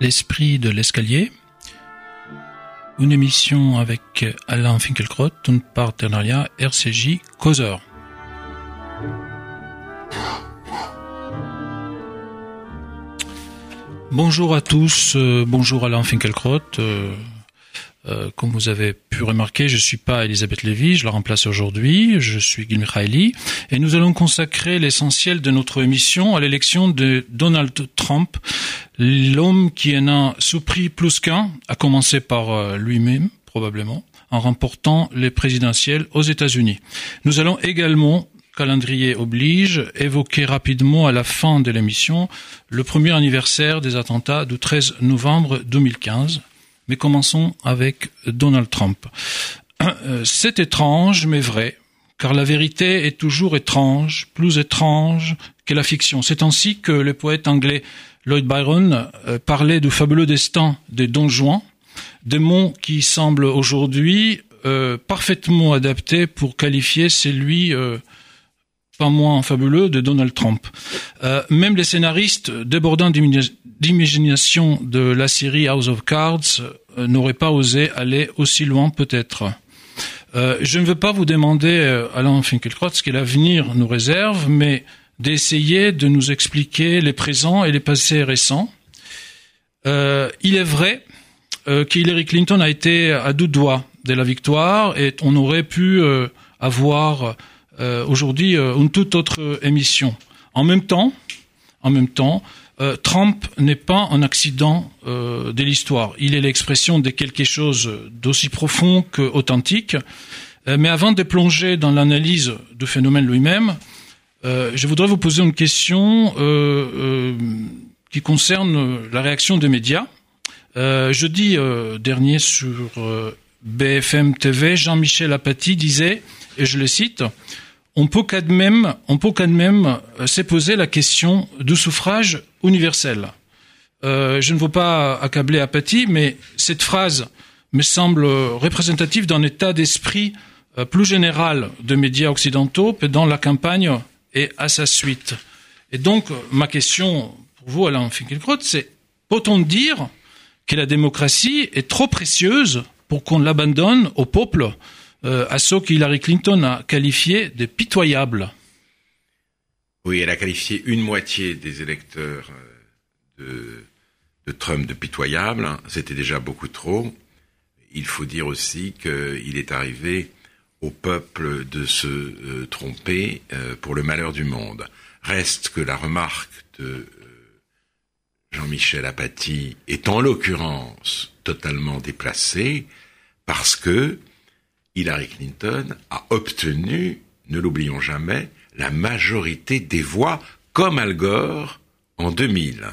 L'esprit de l'escalier, une émission avec Alain Finkielkraut, un partenariat RCJ Causeur. Bonjour à tous, euh, bonjour Alain Finkielkraut. Euh, euh, comme vous avez pu remarquer, je suis pas Elisabeth Lévy, je la remplace aujourd'hui, je suis Gil Mikhaili, et nous allons consacrer l'essentiel de notre émission à l'élection de Donald Trump, l'homme qui en a souffri plus qu'un, à commencer par euh, lui-même, probablement, en remportant les présidentielles aux États-Unis. Nous allons également calendrier oblige, évoquer rapidement à la fin de l'émission le premier anniversaire des attentats du 13 novembre 2015, mais commençons avec Donald Trump. Euh, c'est étrange, mais vrai, car la vérité est toujours étrange, plus étrange que la fiction. C'est ainsi que le poète anglais Lloyd Byron euh, parlait du fabuleux destin des Don Juan, mots qui semblent aujourd'hui euh, parfaitement adaptés pour qualifier celui pas moins fabuleux de Donald Trump. même les scénaristes débordant d'imagination de la série House of Cards euh, n'aurait pas osé aller aussi loin peut-être. Euh, je ne veux pas vous demander, euh, Alain Finkielkraut, ce que l'avenir nous réserve, mais d'essayer de nous expliquer les présents et les passés récents. Euh, il est vrai euh, qu'Hillary Clinton a été à deux doigts de la victoire et on aurait pu euh, avoir aujourd'hui une toute autre émission. En même temps, en même temps, Trump n'est pas un accident de l'histoire. Il est l'expression de quelque chose d'aussi profond qu'authentique. Mais avant de plonger dans l'analyse du phénomène lui-même, je voudrais vous poser une question qui concerne la réaction des médias. jeudi dernier sur BFM TV, Jean-Michel Apathy disait, et je le cite, on peut quand même, on peut quand même se poser la question du suffrage universel. Euh, je ne veux pas accabler Apathy, mais cette phrase me semble représentative d'un état d'esprit euh, plus général de médias occidentaux pendant la campagne et à sa suite. Et donc, ma question pour vous, Alain Finkielkraut, c'est peut-on dire que la démocratie est trop précieuse pour qu'on l'abandonne au peuple, euh, à ceux qu'Hillary Clinton a qualifiés de pitoyables? Oui, elle a qualifié une moitié des électeurs euh, de, Trump de pitoyables. C'était déjà beaucoup trop. Il faut dire aussi qu'il est arrivé au peuple de se euh, tromper euh, pour le malheur du monde. Reste que la remarque de Jean-Michel Apathy est en l'occurrence totalement déplacée parce que Hillary Clinton a obtenu, ne l'oublions jamais, la majorité des voix, comme Al Gore en 2000.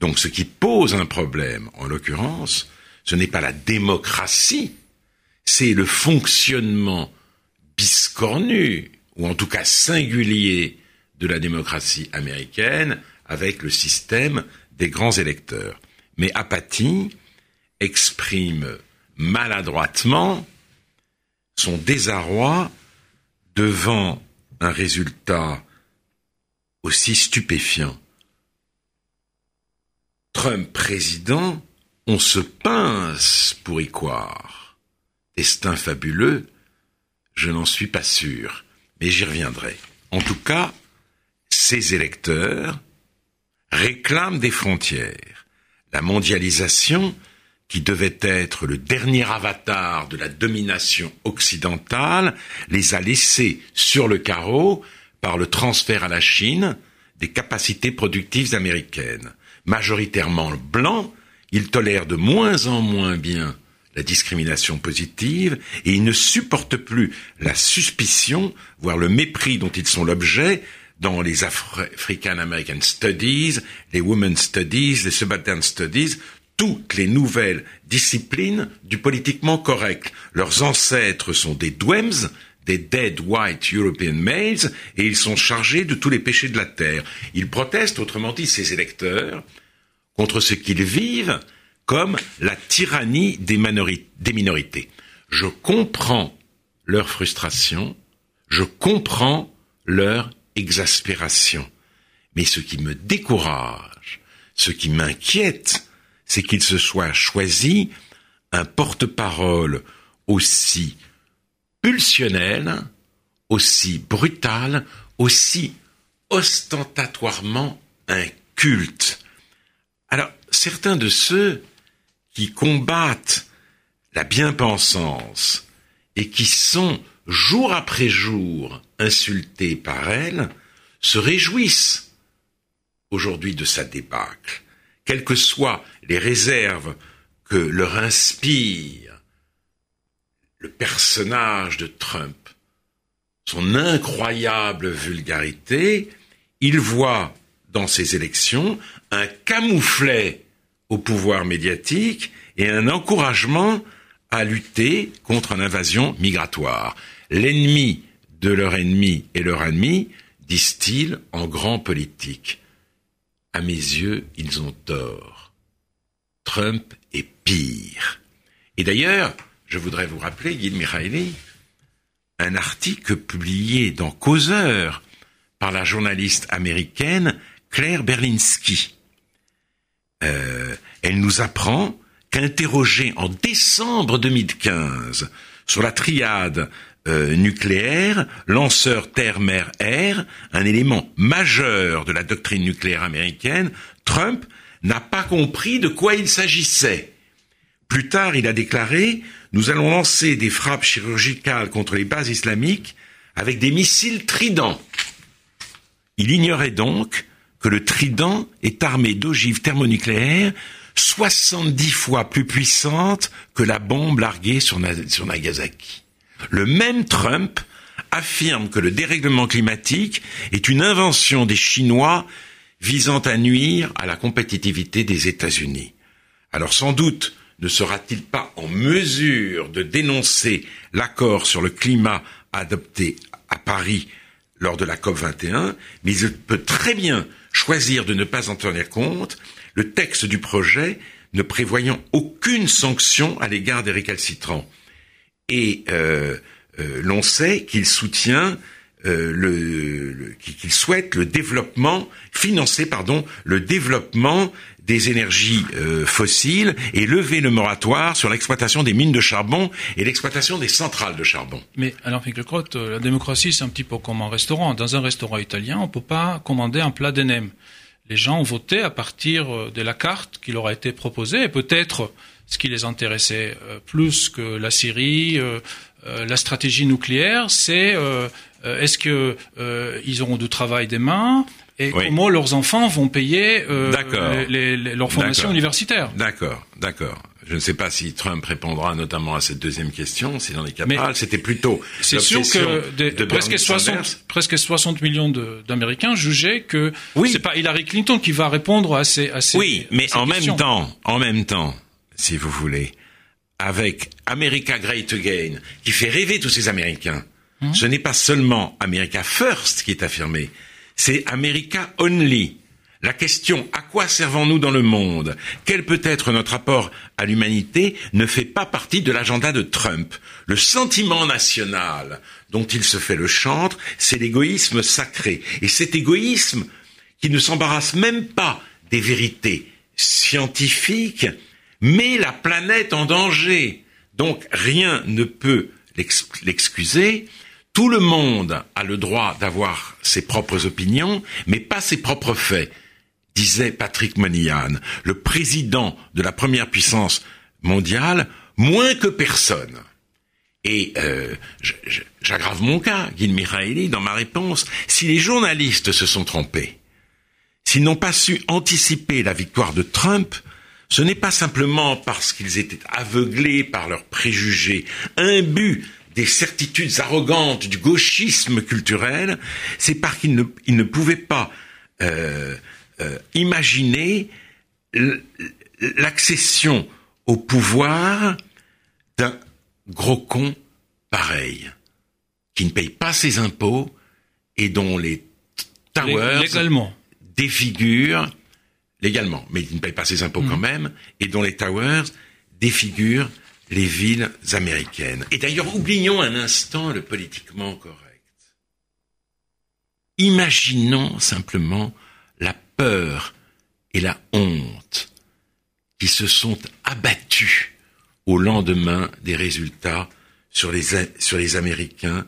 Donc ce qui pose un problème, en l'occurrence, ce n'est pas la démocratie, c'est le fonctionnement biscornu, ou en tout cas singulier, de la démocratie américaine avec le système des grands électeurs. Mais Apathy exprime maladroitement son désarroi devant un résultat aussi stupéfiant. Trump président, on se pince pour y croire. Destin fabuleux, je n'en suis pas sûr, mais j'y reviendrai. En tout cas, ces électeurs réclament des frontières. La mondialisation qui devait être le dernier avatar de la domination occidentale, les a laissés sur le carreau par le transfert à la Chine des capacités productives américaines. Majoritairement blancs, ils tolèrent de moins en moins bien la discrimination positive et ils ne supportent plus la suspicion, voire le mépris dont ils sont l'objet dans les African American Studies, les Women's Studies, les Subaltern Studies, toutes les nouvelles disciplines du politiquement correct. Leurs ancêtres sont des Dwems, des Dead White European Males, et ils sont chargés de tous les péchés de la terre. Ils protestent, autrement dit, ces électeurs, contre ce qu'ils vivent comme la tyrannie des, minorités. Je comprends leur frustration, je comprends leur exaspération. Mais ce qui me décourage, ce qui m'inquiète, c'est qu'il se soit choisi un porte-parole aussi pulsionnel, aussi brutal, aussi ostentatoirement inculte. Alors, certains de ceux qui combattent la bien-pensance et qui sont jour après jour insultés par elle se réjouissent aujourd'hui de sa débâcle, quelles que soient les réserves que leur inspire le personnage de Trump, son incroyable vulgarité, il voit dans ces élections un camouflet au pouvoir médiatique et un encouragement à lutter contre l'invasion migratoire. L'ennemi de leur ennemi et leur ennemi, disent-ils en grand politique. À mes yeux, ils ont tort. Trump est pire. Et d'ailleurs, je voudrais vous rappeler, Guy Mihaili, un article publié dans Causeur par la journaliste américaine Claire Berlinski. Euh, elle nous apprend qu'interrogée en décembre 2015 sur la triade euh, nucléaire, lanceur terre-mer-air, un élément majeur de la doctrine nucléaire américaine, Trump n'a pas compris de quoi il s'agissait. Plus tard, il a déclaré Nous allons lancer des frappes chirurgicales contre les bases islamiques avec des missiles tridents. Il ignorait donc que le trident est armé d'ogives thermonucléaires 70 fois plus puissantes que la bombe larguée sur, Nagasaki. Le même Trump affirme que le dérèglement climatique est une invention des Chinois visant à nuire à la compétitivité des États-Unis. Alors sans doute ne sera-t-il pas en mesure de dénoncer l'accord sur le climat adopté à Paris lors de la COP 21, mais il peut très bien choisir de ne pas en tenir compte, le texte du projet ne prévoyant aucune sanction à l'égard des récalcitrants. Et euh, euh, l'on sait qu'il soutient euh, le, qu'il souhaite le développement, financer pardon, le développement des énergies euh, fossiles et lever le moratoire sur l'exploitation des mines de charbon et l'exploitation des centrales de charbon. Mais alors, Finkielkraut, euh, la démocratie, c'est un petit peu comme un restaurant. Dans un restaurant italien, on ne peut pas commander un plat d'ENEM. Les gens ont voté à partir de la carte qui leur a été proposée et peut-être ce qui les intéressait plus que la Syrie, la stratégie nucléaire, c'est euh, est-ce que euh, ils auront du travail des mains et comment leurs enfants vont payer euh, leur formation universitaire D'accord, d'accord. Je ne sais pas si Trump répondra notamment à cette deuxième question, s'il en est capable. C'était plutôt. C'est sûr que presque 60, presque 60 millions d'Américains jugeaient que oui. c'est pas Hillary Clinton qui va répondre à ces, à ces Oui, mais en même temps, en même temps, si vous voulez, avec America Great Again, qui fait rêver tous ces Américains, Hein Ce n'est pas seulement America First qui est affirmé, c'est America Only. La question à quoi servons-nous dans le monde? Quel peut être notre apport à l'humanité ne fait pas partie de l'agenda de Trump. Le sentiment national dont il se fait le chantre, c'est l'égoïsme sacré. Et cet égoïsme qui ne s'embarrasse même pas des vérités scientifiques met la planète en danger. Donc rien ne peut l'excuser tout le monde a le droit d'avoir ses propres opinions, mais pas ses propres faits, disait Patrick Monian, le président de la première puissance mondiale, moins que personne. Et euh, j'aggrave mon cas, Guy Mihaili, dans ma réponse. Si les journalistes se sont trompés, s'ils n'ont pas su anticiper la victoire de Trump, ce n'est pas simplement parce qu'ils étaient aveuglés par leurs préjugés, imbus des certitudes arrogantes du gauchisme culturel, c'est parce qu'il ne, ne pouvait pas euh, euh, imaginer l'accession au pouvoir d'un gros con pareil, qui ne paye pas ses impôts et dont les towers légalement. défigurent légalement, mais il ne paye pas ses impôts quand mmh. même, et dont les towers défigurent les villes américaines. Et d'ailleurs, oublions un instant le politiquement correct. Imaginons simplement la peur et la honte qui se sont abattus au lendemain des résultats sur les, sur les Américains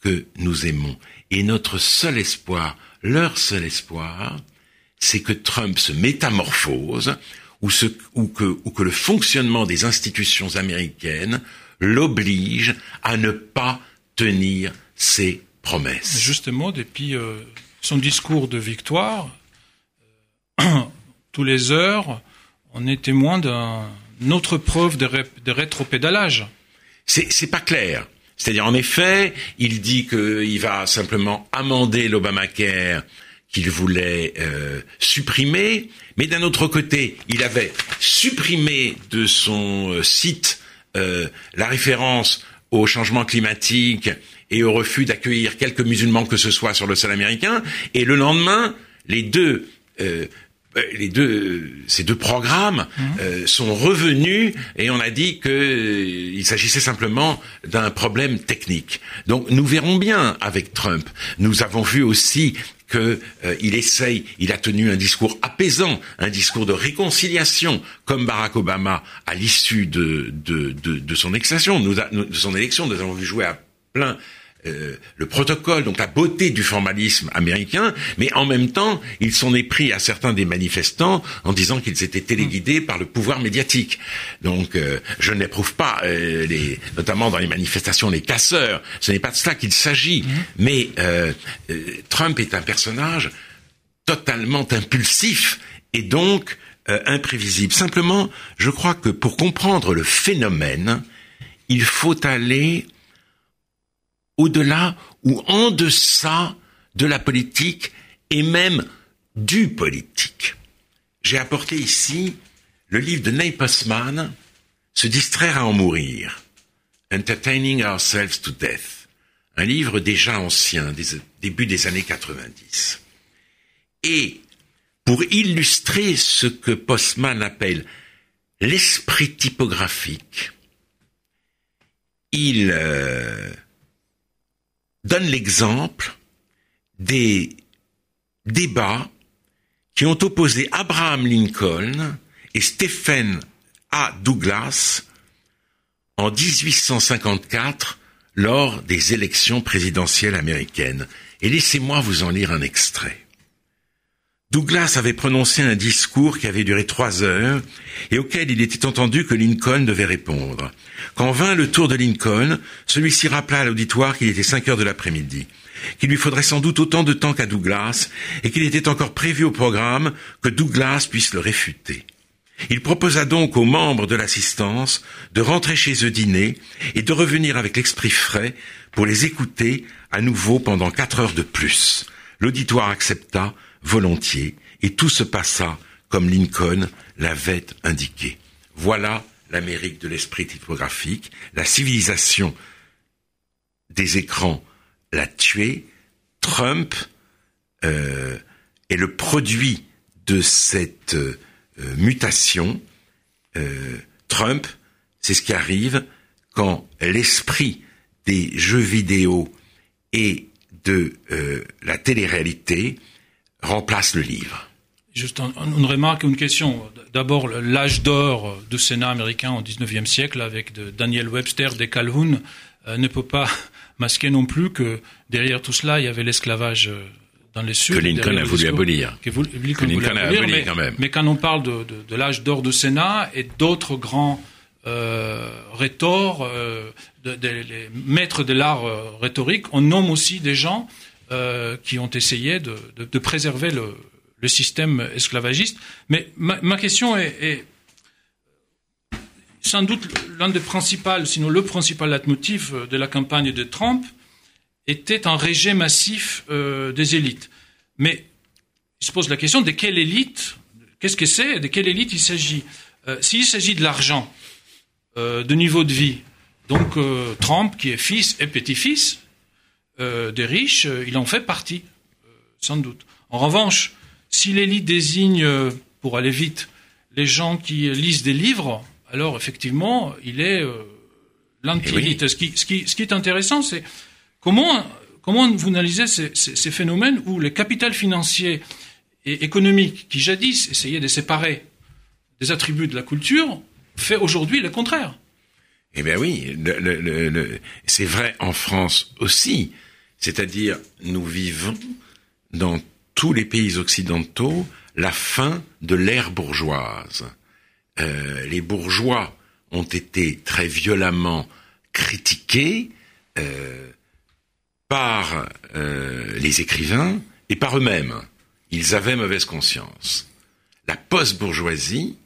que nous aimons. Et notre seul espoir, leur seul espoir, c'est que Trump se métamorphose ou, ce, ou, que, ou que le fonctionnement des institutions américaines l'oblige à ne pas tenir ses promesses. Justement, depuis euh, son discours de victoire, euh, tous les heures, on est témoin d'une autre preuve de, de rétropédalage. C'est pas clair. C'est-à-dire, en effet, il dit qu'il va simplement amender l'Obamacare qu'il voulait euh, supprimer, mais d'un autre côté, il avait supprimé de son euh, site euh, la référence au changement climatique et au refus d'accueillir quelques musulmans que ce soit sur le sol américain, et le lendemain, les deux euh, les deux, ces deux programmes mmh. euh, sont revenus et on a dit qu'il euh, s'agissait simplement d'un problème technique. Donc nous verrons bien avec Trump. Nous avons vu aussi qu'il il essaye, il a tenu un discours apaisant, un discours de réconciliation, comme Barack Obama à l'issue de, de, de, de, son. Nous, de son élection, nous avons vu jouer à plein euh, le protocole, donc la beauté du formalisme américain, mais en même temps, ils sont épris à certains des manifestants en disant qu'ils étaient téléguidés par le pouvoir médiatique. Donc, euh, je n'éprouve pas, euh, les, notamment dans les manifestations, les casseurs. Ce n'est pas de cela qu'il s'agit. Mmh. Mais Trump est un personnage totalement impulsif et donc imprévisible. Simplement, je crois que pour comprendre le phénomène, il faut aller au-delà ou en deçà de la politique et même du politique. J'ai apporté ici le livre de Ney Postman, Se distraire à en mourir, Entertaining Ourselves to Death, un livre déjà ancien, début des années 90. Et pour illustrer ce que Postman appelle l'esprit typographique, il euh, donne l'exemple des débats qui ont opposé Abraham Lincoln et Stephen A. Douglas en 1854 lors des élections présidentielles américaines. Et laissez-moi vous en lire un extrait. Douglas avait prononcé un discours qui avait duré trois heures et auquel il était entendu que Lincoln devait répondre. Quand vint le tour de Lincoln, celui-ci rappela à l'auditoire qu'il était cinq heures de l'après-midi, qu'il lui faudrait sans doute autant de temps qu'à Douglas et qu'il était encore prévu au programme que Douglas puisse le réfuter. Il proposa donc aux membres de l'assistance de rentrer chez eux dîner et de revenir avec l'esprit frais pour les écouter à nouveau pendant quatre heures de plus. L'auditoire accepta volontiers, et tout se passa comme Lincoln l'avait indiqué. Voilà l'Amérique de l'esprit typographique, la civilisation des écrans l'a tué, Trump euh, est le produit de cette euh, mutation. Euh, Trump, c'est ce qui arrive quand l'esprit des jeux vidéo et de la télé-réalité remplace le livre. Juste une remarque, une question. D'abord, l'âge d'or du Sénat américain au XIXe siècle, avec de Daniel Webster, de Calhoun, euh, ne peut pas masquer non plus que derrière tout cela, il y avait l'esclavage euh, dans les Sud. Que Lincoln a voulu abolir. Que, Lincoln, a abolir, mais, quand même. Mais quand on parle de, de, l'âge d'or du Sénat et d'autres grands euh, rhétors, euh, de, les maîtres de l'art euh, rhétorique, on nomme aussi des gens euh, qui ont essayé de, préserver le, système esclavagiste. Mais ma, question est, sans doute l'un des principaux, sinon le principal leitmotiv de la campagne de Trump était un rejet massif euh, des élites. Mais il se pose la question de quelle élite, qu'est-ce que c'est, de quelle élite il s'agit? Euh, S'il s'agit de l'argent, euh, de niveau de vie, donc euh, Trump qui est fils et petit-fils, euh, des riches, euh, il en fait partie, euh, sans doute. En revanche, si l'élite désigne, pour aller vite, les gens qui lisent des livres, alors effectivement, il est l'anti-élite. Eh ce, qui, ce, qui, ce, qui, est intéressant, c'est comment, comment vous analysez ces, ces, ces, phénomènes où le capital financier et économique, qui jadis essayait de séparer des attributs de la culture fait aujourd'hui le contraire? Eh bien oui, le, le, le, c'est vrai en France aussi. C'est-à-dire, nous vivons dans tous les pays occidentaux la fin de l'ère bourgeoise. Euh, les bourgeois ont été très violemment critiqués euh, par euh, les écrivains et par eux-mêmes. Ils avaient mauvaise conscience. La post-bourgeoisie,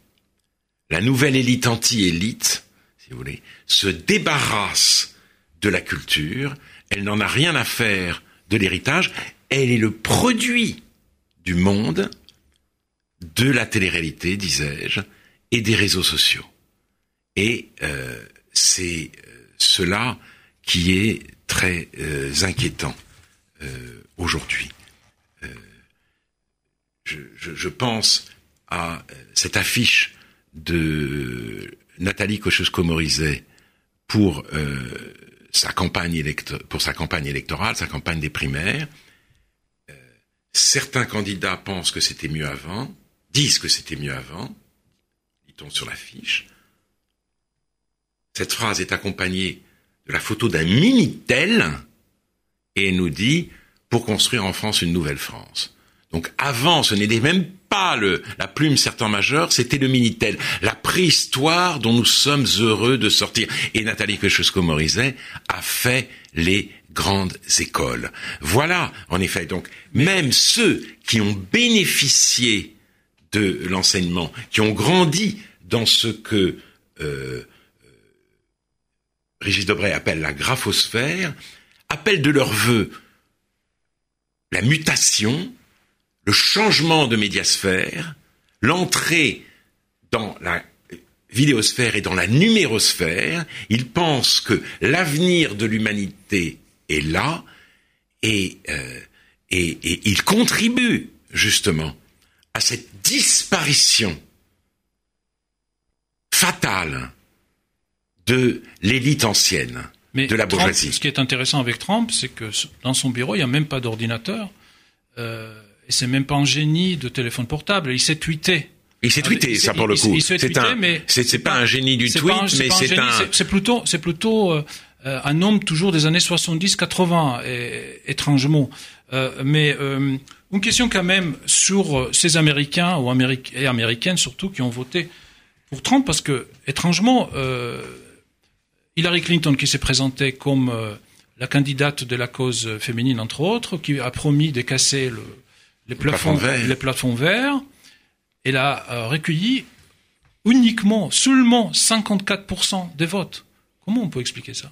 la nouvelle élite anti-élite, si vous voulez, se débarrasse de la culture, elle n'en a rien à faire de l'héritage, elle est le produit du monde, de la télé-réalité, disais-je, et des réseaux sociaux. Et euh, c'est euh, cela qui est très euh, inquiétant aujourd'hui. Je, pense à cette affiche de Nathalie Kosciusko-Morizet pour sa campagne pour sa campagne électorale, sa campagne des primaires. certains candidats pensent que c'était mieux avant, disent que c'était mieux avant, dit-on sur l'affiche. Cette phrase est accompagnée de la photo d'un Minitel et nous dit pour construire en France une nouvelle France. Donc avant, ce n'était même pas le, la plume sertant majeur, c'était le Minitel, la préhistoire dont nous sommes heureux de sortir. Et Nathalie Kosciusko-Morizet a fait les grandes écoles. Voilà, en effet. Donc, même ceux qui ont bénéficié de l'enseignement, qui ont grandi dans ce que euh, Régis Debray appelle la graphosphère, appellent de leur vœu la mutation, le changement de médiasphère, l'entrée dans la vidéosphère et dans la numérosphère. Ils pensent que l'avenir de l'humanité est là et, euh, et, et ils contribuent justement à cette disparition fatale de l'élite ancienne, Mais de la bourgeoisie. Trump, ce qui est intéressant avec Trump, c'est que dans son bureau, il n'y a même pas d'ordinateur. Euh, c'est même pas un génie de téléphone portable. Il sait tweeter. Il s'est tweeté, ça pour le coup. C'est un, mais c'est pas un génie du tweet, un, mais c'est un. C'est plutôt, c'est plutôt euh, un homme toujours des années 70-80, étrangement. Euh, mais euh, une question quand même sur ces Américains ou Améric et Américaines surtout qui ont voté pour Trump, parce que étrangement, euh, Hillary Clinton qui s'est présentée comme euh, la candidate de la cause féminine entre autres, qui a promis de casser le, les, plafonds, verts. les plafonds verts, elle a euh, recueilli uniquement, seulement 54% des votes. Comment on peut expliquer ça?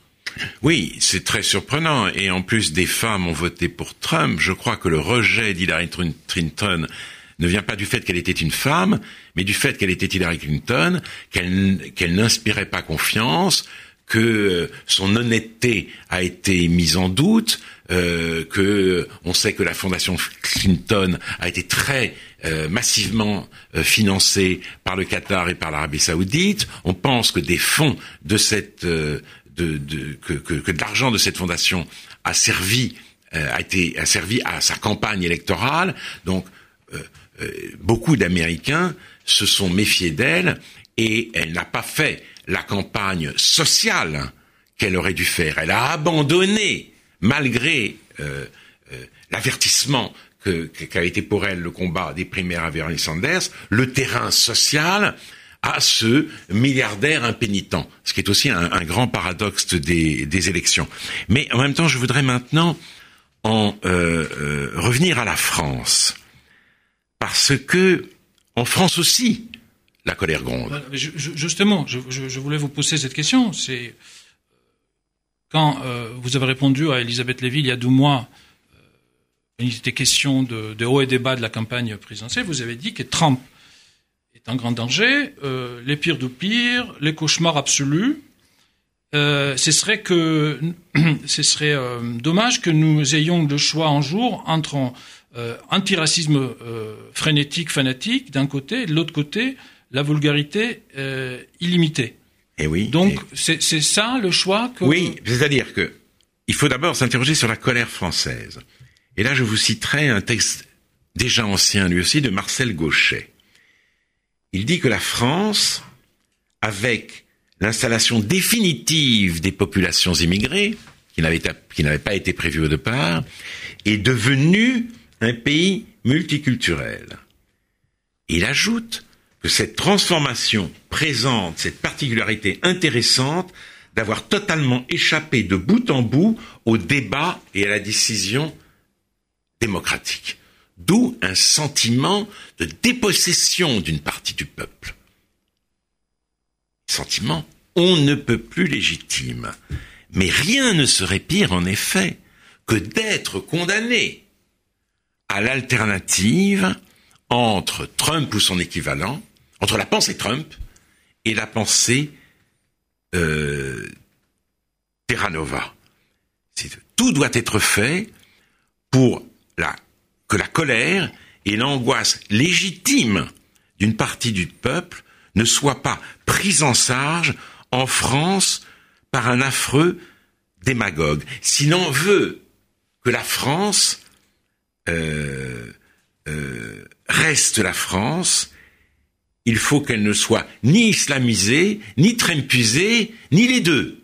Oui, c'est très surprenant. Et en plus, des femmes ont voté pour Trump. Je crois que le rejet d'Hillary Clinton ne vient pas du fait qu'elle était une femme, mais du fait qu'elle était Hillary Clinton, qu'elle qu'elle n'inspirait pas confiance, que son honnêteté a été mise en doute, euh, que on sait que la fondation Clinton a été très euh, massivement euh, financée par le Qatar et par l'Arabie Saoudite. On pense que des fonds de cette euh, de, de, que, que, que de l'argent de cette fondation a servi euh, a été a servi à sa campagne électorale. Donc beaucoup d'Américains se sont méfiés d'elle et elle n'a pas fait la campagne sociale qu'elle aurait dû faire. Elle a abandonné, malgré euh, l'avertissement qu'a été pour elle le combat des primaires à Bernie Sanders, le terrain social à ce milliardaire impénitent, ce qui est aussi un, grand paradoxe des, des, élections. Mais en même temps, je voudrais maintenant en euh, euh, revenir à la France, parce que en France aussi, la colère gronde. Justement, je, je, je voulais vous poser cette question. C'est quand euh, vous avez répondu à Elisabeth Lévy il y a deux mois, euh, il était question de, de haut et des bas de la campagne présidentielle, vous avez dit que Trump est en grand danger, euh, les pires du pire, les cauchemars absolus. Euh, ce serait que ce serait euh, dommage que nous ayons le choix un jour entre euh, antiracisme frénétique, fanatique d'un côté, et de l'autre côté, la vulgarité illimitée. Et oui. Donc c'est ça le choix que. Oui, c'est-à-dire que il faut d'abord s'interroger sur la colère française. Et là, je vous citerai un texte déjà ancien, lui aussi, de Marcel Gauchet il dit que la France, avec l'installation définitive des populations immigrées, qui n'avait pas été prévue au départ, est devenue un pays multiculturel. Il ajoute que cette transformation présente cette particularité intéressante d'avoir totalement échappé de bout en bout au débat et à la décision démocratique. D'où un sentiment de dépossession d'une partie du peuple. Sentiment on ne peut plus légitime. Mais rien ne serait pire en effet que d'être condamné à l'alternative entre Trump ou son équivalent, entre la pensée Trump et la pensée euh, Terra Nova. Tout doit être fait pour que la colère et l'angoisse légitime d'une partie du peuple ne soient pas prises en charge en France par un affreux démagogue. Si l'on veut que la France euh, euh, reste la France, il faut qu'elle ne soit ni islamisée, ni trempisée, ni les deux.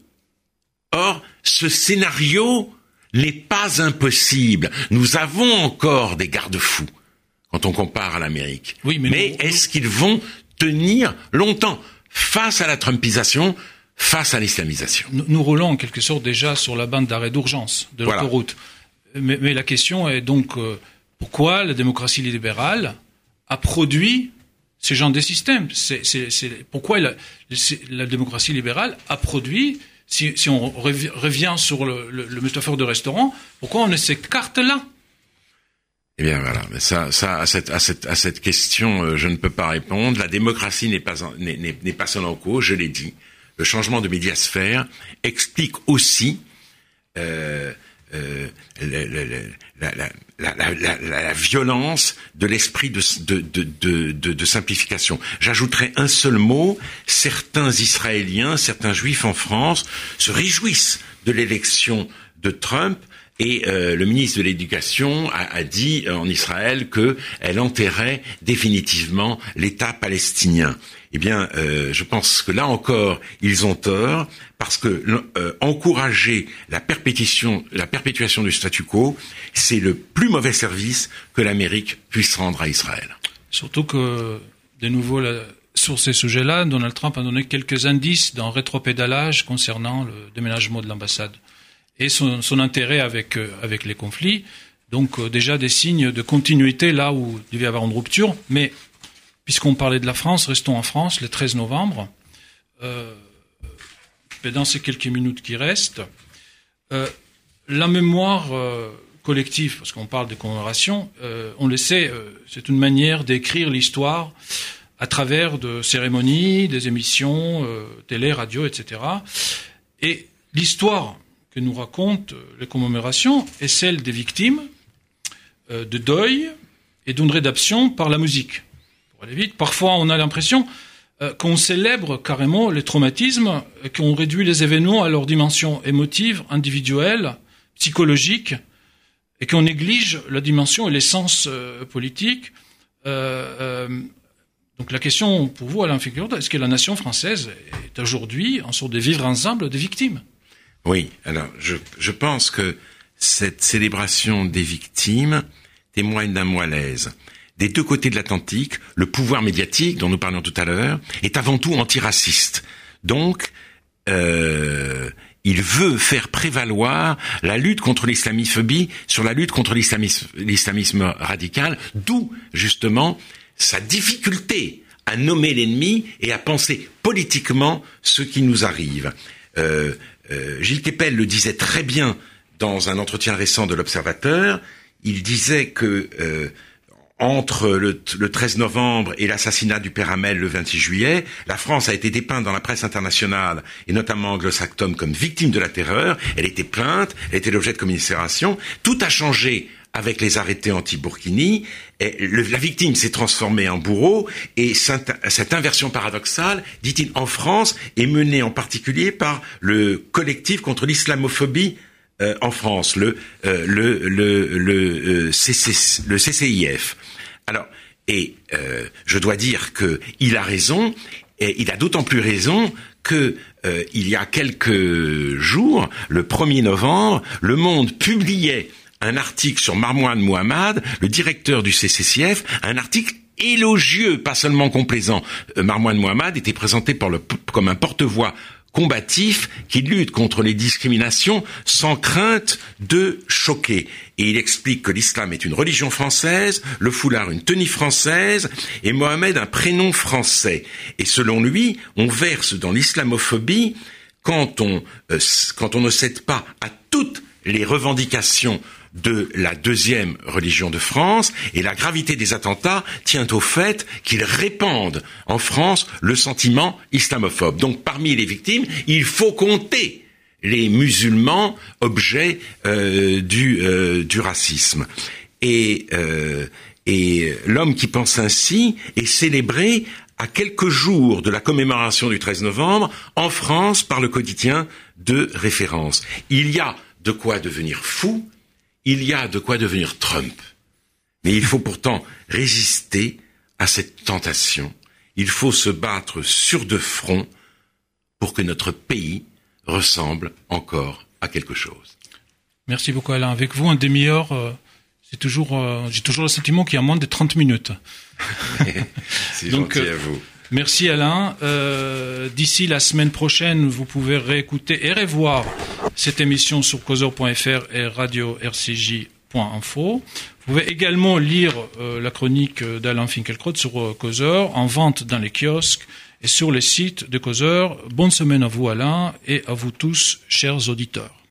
Or, ce scénario n'est pas impossible. Nous avons encore des garde-fous quand on compare à l'Amérique. Oui, mais, mais est-ce qu'ils vont tenir longtemps face à la trumpisation, face à l'islamisation? Nous, roulons en quelque sorte déjà sur la bande d'arrêt d'urgence de l'autoroute. Mais, la question est donc euh, pourquoi la démocratie libérale a produit ces genres de systèmes c'est, Pourquoi la, démocratie libérale a produit, si, on revient sur le, le, de restaurant, pourquoi on a ces cartes-là? Eh bien voilà, mais ça, à cette question, euh, je ne peux pas répondre. La démocratie n'est pas n'est pas seule en cause, je l'ai dit. Le changement de médiasphère explique aussi euh, la, violence de l'esprit de, de, de, de, simplification. J'ajouterai un seul mot, certains Israéliens, certains Juifs en France se réjouissent de l'élection de Trump et euh, le ministre de l'Éducation a, dit euh, en Israël qu'elle enterrait définitivement l'État palestinien. Eh bien, euh, je pense que là encore, ils ont tort parce que encourager la perpétuation, la perpétuation du statu quo, c'est le plus mauvais service que l'Amérique puisse rendre à Israël. Surtout que, de nouveau, sur ces sujets-là, Donald Trump a donné quelques indices d'un rétropédalage concernant le déménagement de l'ambassade et son, son intérêt avec, euh, avec les conflits. Donc euh, déjà des signes de continuité là où il devait y avoir une rupture. Mais puisqu'on parlait de la France, restons en France le 13 novembre. Euh, dans ces quelques minutes qui restent, euh, la mémoire euh, collective, parce qu'on parle de commémoration, on le sait, c'est une manière d'écrire l'histoire à travers de cérémonies, des émissions, télé, radio, etc. Et l'histoire que nous racontent euh, les commémorations est celle des victimes, euh, de deuil et d'une rédemption par la musique. Pour aller vite, parfois on a l'impression euh, qu'on célèbre carrément les traumatismes qu'on réduit les événements à leur dimension émotive, individuelle, psychologique, et qu'on néglige la dimension et l'essence politique. donc la question pour vous, Alain Figueroa, est-ce que la nation française est aujourd'hui en sorte de vivre ensemble des victimes? Oui, alors je, pense que cette célébration des victimes témoigne d'un malaise. Des deux côtés de l'Atlantique, le pouvoir médiatique, dont nous parlions tout à l'heure, est avant tout antiraciste. Donc, euh, il veut faire prévaloir la lutte contre l'islamiphobie sur la lutte contre l'islamisme radical, d'où justement sa difficulté à nommer l'ennemi et à penser politiquement ce qui nous arrive. Euh, euh, Gilles Kepel le disait très bien dans un entretien récent de l'Observateur. Il disait que euh, entre le, 13 novembre et l'assassinat du père Hamel le 26 juillet, la France a été dépeinte dans la presse internationale et notamment anglo-saxonne comme victime de la terreur. Elle était plainte, elle était l'objet de commisération. Tout a changé avec les arrêtés anti-Burkini, la victime s'est transformée en bourreau, et cette inversion paradoxale, dit-il, en France, est menée en particulier par le collectif contre l'islamophobie euh, en France, le, euh, le, le, le, euh, le CCIF. Alors, Et euh, je dois dire que il a raison, et il a d'autant plus raison que euh, il y a quelques jours, le 1er novembre, Le Monde publiait un article sur Marmoine Mohamed, le directeur du CCCF, un article élogieux, pas seulement complaisant. Euh, Marmoine Mohamed était présenté comme un porte-voix combatif qui lutte contre les discriminations sans crainte de choquer. Et il explique que l'islam est une religion française, le foulard une tenue française et Mohamed un prénom français. Et selon lui, on verse dans l'islamophobie quand on, euh, quand on ne cède pas à toutes les revendications de la deuxième religion de France, et la gravité des attentats tient au fait qu'ils répandent en France le sentiment islamophobe. Donc parmi les victimes, il faut compter les musulmans objets euh, du, euh, du racisme. Et, euh, et l'homme qui pense ainsi est célébré à quelques jours de la commémoration du 13 novembre en France par le quotidien de référence. Il y a de quoi devenir fou, il y a de quoi devenir Trump. Mais il faut pourtant résister à cette tentation. Il faut se battre sur deux fronts pour que notre pays ressemble encore à quelque chose. Merci beaucoup Alain. Avec vous, un demi-heure, euh, c'est toujours, euh, j'ai toujours le sentiment qu'il y a moins de 30 minutes. c'est gentil à vous. Merci Alain. Euh, D'ici la semaine prochaine, vous pouvez réécouter et revoir cette émission sur causeur.fr et radio-rcj.info. Vous pouvez également lire euh, la chronique d'Alain Finkielkraut sur euh, Causeur en vente dans les kiosques et sur les sites de Causeur. Bonne semaine à vous Alain et à vous tous, chers auditeurs.